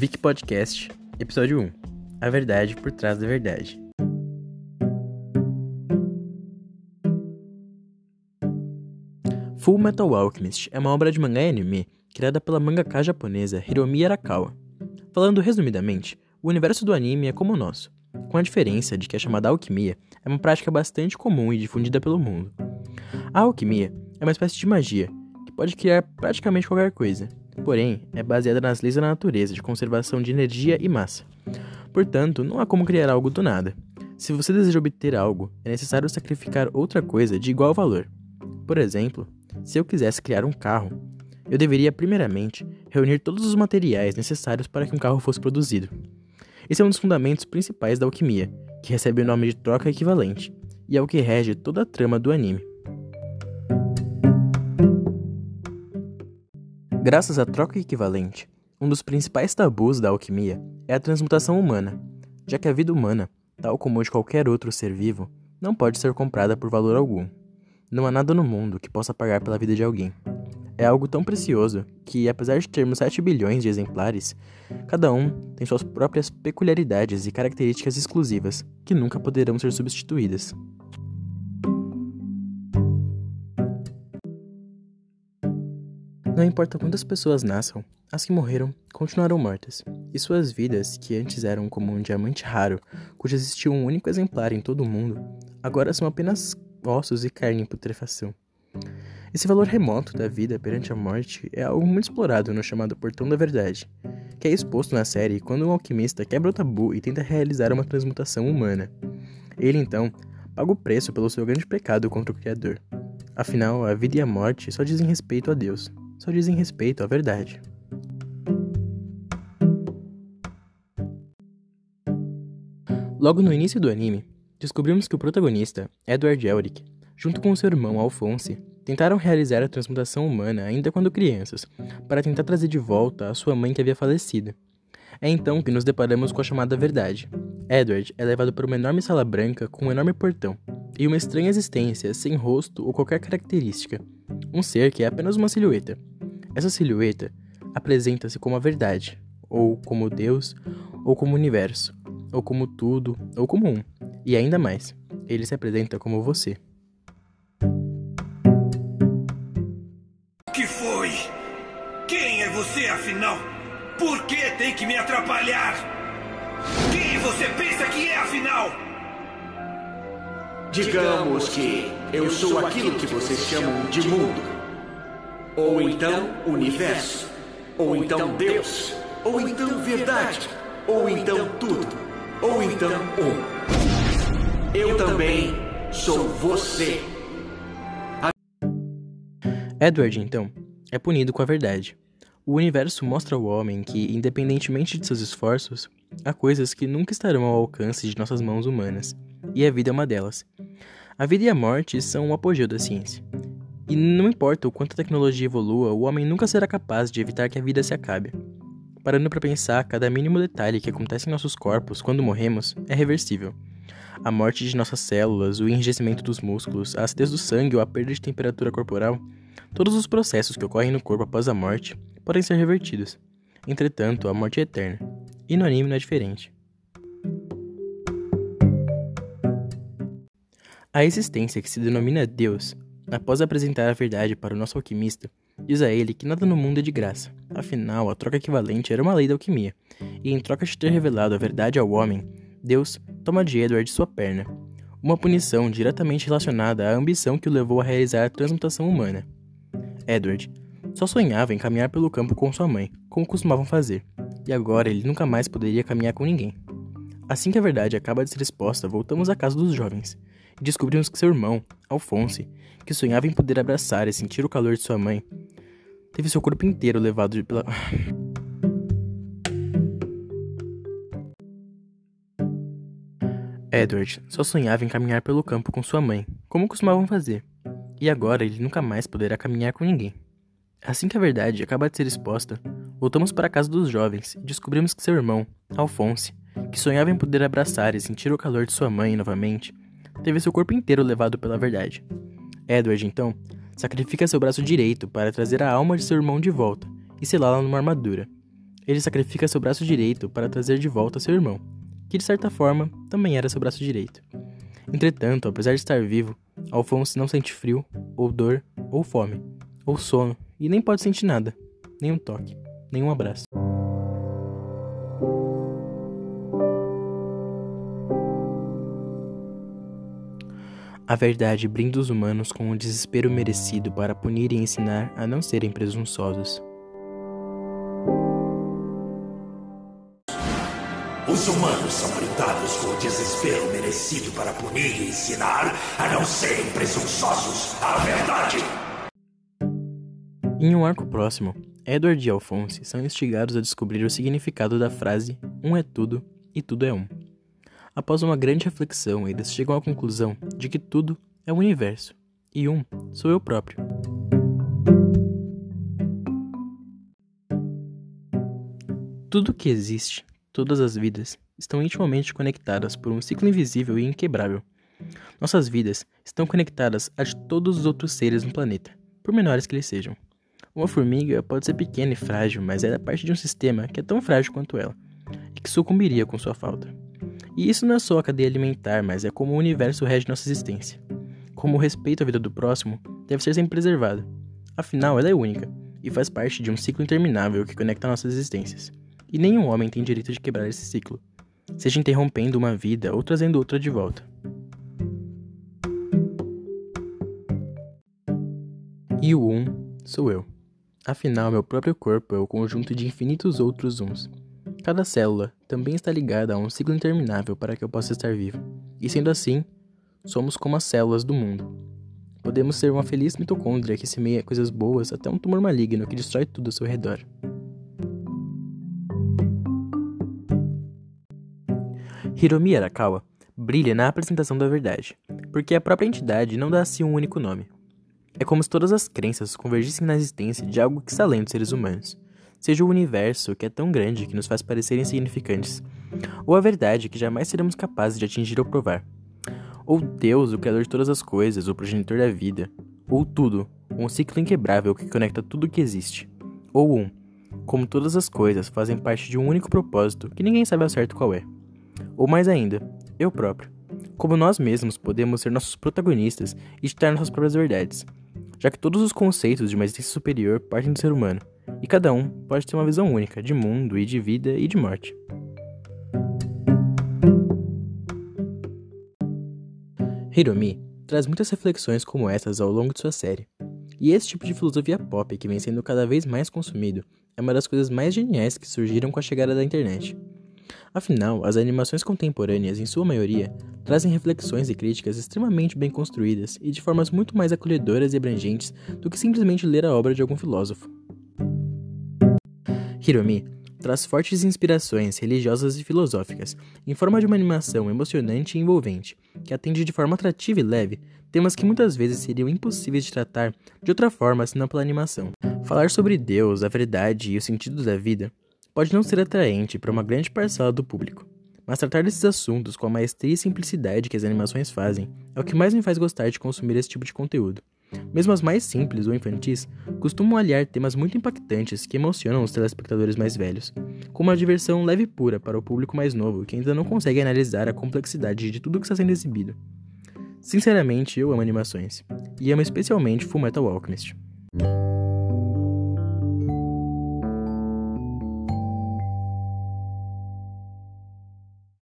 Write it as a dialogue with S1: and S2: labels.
S1: Vic Podcast, episódio 1 A Verdade por Trás da Verdade. Full Metal Alchemist é uma obra de mangá e anime criada pela mangaka japonesa Hiromi Arakawa. Falando resumidamente, o universo do anime é como o nosso, com a diferença de que a chamada alquimia é uma prática bastante comum e difundida pelo mundo. A alquimia é uma espécie de magia que pode criar praticamente qualquer coisa, porém é baseada nas leis da natureza de conservação de energia e massa. Portanto, não há como criar algo do nada. Se você deseja obter algo, é necessário sacrificar outra coisa de igual valor. Por exemplo, se eu quisesse criar um carro, eu deveria primeiramente reunir todos os materiais necessários para que um carro fosse produzido. Esse é um dos fundamentos principais da alquimia, que recebe o nome de troca equivalente, e é o que rege toda a trama do anime. Graças à troca equivalente, um dos principais tabus da alquimia é a transmutação humana, já que a vida humana, tal como de qualquer outro ser vivo, não pode ser comprada por valor algum. Não há nada no mundo que possa pagar pela vida de alguém. É algo tão precioso que, apesar de termos 7 bilhões de exemplares, cada um tem suas próprias peculiaridades e características exclusivas que nunca poderão ser substituídas. Não importa quantas pessoas nasçam, as que morreram continuarão mortas, e suas vidas, que antes eram como um diamante raro, cujo existia um único exemplar em todo o mundo, agora são apenas ossos e carne em putrefação. Esse valor remoto da vida perante a morte é algo muito explorado no chamado Portão da Verdade, que é exposto na série quando um alquimista quebra o tabu e tenta realizar uma transmutação humana. Ele então paga o preço pelo seu grande pecado contra o Criador. Afinal, a vida e a morte só dizem respeito a Deus, só dizem respeito à verdade. Logo no início do anime, descobrimos que o protagonista, Edward Elric, junto com seu irmão Alphonse, tentaram realizar a transmutação humana ainda quando crianças, para tentar trazer de volta a sua mãe que havia falecido. É então que nos deparamos com a chamada verdade. Edward é levado para uma enorme sala branca com um enorme portão e uma estranha existência sem rosto ou qualquer característica. Um ser que é apenas uma silhueta. Essa silhueta apresenta-se como a verdade, ou como Deus, ou como universo, ou como tudo, ou como um. E ainda mais, ele se apresenta como você.
S2: O que foi? Quem é você afinal? Por que tem que me atrapalhar? Quem você pensa que é afinal?
S3: Digamos que eu sou aquilo que vocês chamam de mundo. Ou então universo. Ou então Deus. Ou então verdade. Ou então tudo. Ou então um. Eu também sou você.
S1: Edward, então, é punido com a verdade. O universo mostra ao homem que, independentemente de seus esforços, há coisas que nunca estarão ao alcance de nossas mãos humanas, e a vida é uma delas. A vida e a morte são o apogeu da ciência. E não importa o quanto a tecnologia evolua, o homem nunca será capaz de evitar que a vida se acabe. Parando para pensar, cada mínimo detalhe que acontece em nossos corpos quando morremos é reversível. A morte de nossas células, o enrijecimento dos músculos, a acidez do sangue ou a perda de temperatura corporal Todos os processos que ocorrem no corpo após a morte podem ser revertidos. Entretanto, a morte é eterna. E no anime não é diferente. A existência que se denomina Deus, após apresentar a verdade para o nosso alquimista, diz a ele que nada no mundo é de graça. Afinal, a troca equivalente era uma lei da alquimia, e em troca de ter revelado a verdade ao homem, Deus toma de Edward sua perna, uma punição diretamente relacionada à ambição que o levou a realizar a transmutação humana. Edward só sonhava em caminhar pelo campo com sua mãe, como costumavam fazer, e agora ele nunca mais poderia caminhar com ninguém. Assim que a verdade acaba de ser exposta, voltamos à casa dos jovens descobrimos que seu irmão, Alphonse, que sonhava em poder abraçar e sentir o calor de sua mãe, teve seu corpo inteiro levado pela. Edward só sonhava em caminhar pelo campo com sua mãe, como costumavam fazer, e agora ele nunca mais poderá caminhar com ninguém. Assim que a verdade acaba de ser exposta, voltamos para a casa dos jovens e descobrimos que seu irmão, Alphonse, que sonhava em poder abraçar e sentir o calor de sua mãe novamente, teve seu corpo inteiro levado pela verdade. Edward, então, sacrifica seu braço direito para trazer a alma de seu irmão de volta e selá-la numa armadura. ele sacrifica seu braço direito para trazer de volta seu irmão, que de certa forma também era seu braço direito. Entretanto, apesar de estar vivo, Alphonse não sente frio, ou dor, ou fome, ou sono, e nem pode sentir nada, nem um toque, nem um abraço. A verdade brinda os humanos com o desespero merecido para punir e ensinar a não serem presunçosos.
S4: Os humanos são brindados com o desespero merecido para punir e ensinar a não serem presunçosos à verdade.
S1: Em um arco próximo, Edward e Alphonse são instigados a descobrir o significado da frase Um é tudo e tudo é um. Após uma grande reflexão, eles chegam à conclusão de que tudo é o universo e um sou eu próprio. Tudo que existe, todas as vidas, estão intimamente conectadas por um ciclo invisível e inquebrável. Nossas vidas estão conectadas a de todos os outros seres no planeta, por menores que eles sejam. Uma formiga pode ser pequena e frágil, mas é parte de um sistema que é tão frágil quanto ela, e que sucumbiria com sua falta. E isso não é só a cadeia alimentar, mas é como o universo rege nossa existência. Como o respeito à vida do próximo deve ser sempre preservado. Afinal, ela é única e faz parte de um ciclo interminável que conecta nossas existências. E nenhum homem tem direito de quebrar esse ciclo, seja interrompendo uma vida ou trazendo outra de volta. E o um sou eu. Afinal, meu próprio corpo é o conjunto de infinitos outros uns. Cada célula também está ligada a um ciclo interminável para que eu possa estar vivo. E sendo assim, somos como as células do mundo. Podemos ser uma feliz mitocôndria que semeia coisas boas até um tumor maligno que destrói tudo ao seu redor. Hiromi Arakawa brilha na apresentação da verdade, porque a própria entidade não dá a si um único nome. É como se todas as crenças convergissem na existência de algo que está além dos seres humanos, seja o universo que é tão grande que nos faz parecer insignificantes, ou a verdade que jamais seremos capazes de atingir ou provar, ou Deus, o Criador de todas as coisas, o progenitor da vida, ou tudo, um ciclo inquebrável que conecta tudo o que existe, ou um, como todas as coisas fazem parte de um único propósito que ninguém sabe ao certo qual é, ou mais ainda, eu próprio. Como nós mesmos podemos ser nossos protagonistas e ditar nossas próprias verdades, já que todos os conceitos de uma existência superior partem do ser humano, e cada um pode ter uma visão única de mundo e de vida e de morte. Hiromi traz muitas reflexões como essas ao longo de sua série. E esse tipo de filosofia pop que vem sendo cada vez mais consumido é uma das coisas mais geniais que surgiram com a chegada da internet. Afinal, as animações contemporâneas, em sua maioria, trazem reflexões e críticas extremamente bem construídas e de formas muito mais acolhedoras e abrangentes do que simplesmente ler a obra de algum filósofo. Hiromi traz fortes inspirações religiosas e filosóficas, em forma de uma animação emocionante e envolvente, que atende de forma atrativa e leve temas que muitas vezes seriam impossíveis de tratar de outra forma senão pela animação. Falar sobre Deus, a verdade e o sentido da vida pode não ser atraente para uma grande parcela do público, mas tratar desses assuntos com a maestria e simplicidade que as animações fazem é o que mais me faz gostar de consumir esse tipo de conteúdo. Mesmo as mais simples ou infantis costumam aliar temas muito impactantes que emocionam os telespectadores mais velhos, com uma diversão leve e pura para o público mais novo que ainda não consegue analisar a complexidade de tudo que está sendo exibido. Sinceramente, eu amo animações, e amo especialmente Fullmetal Alchemist.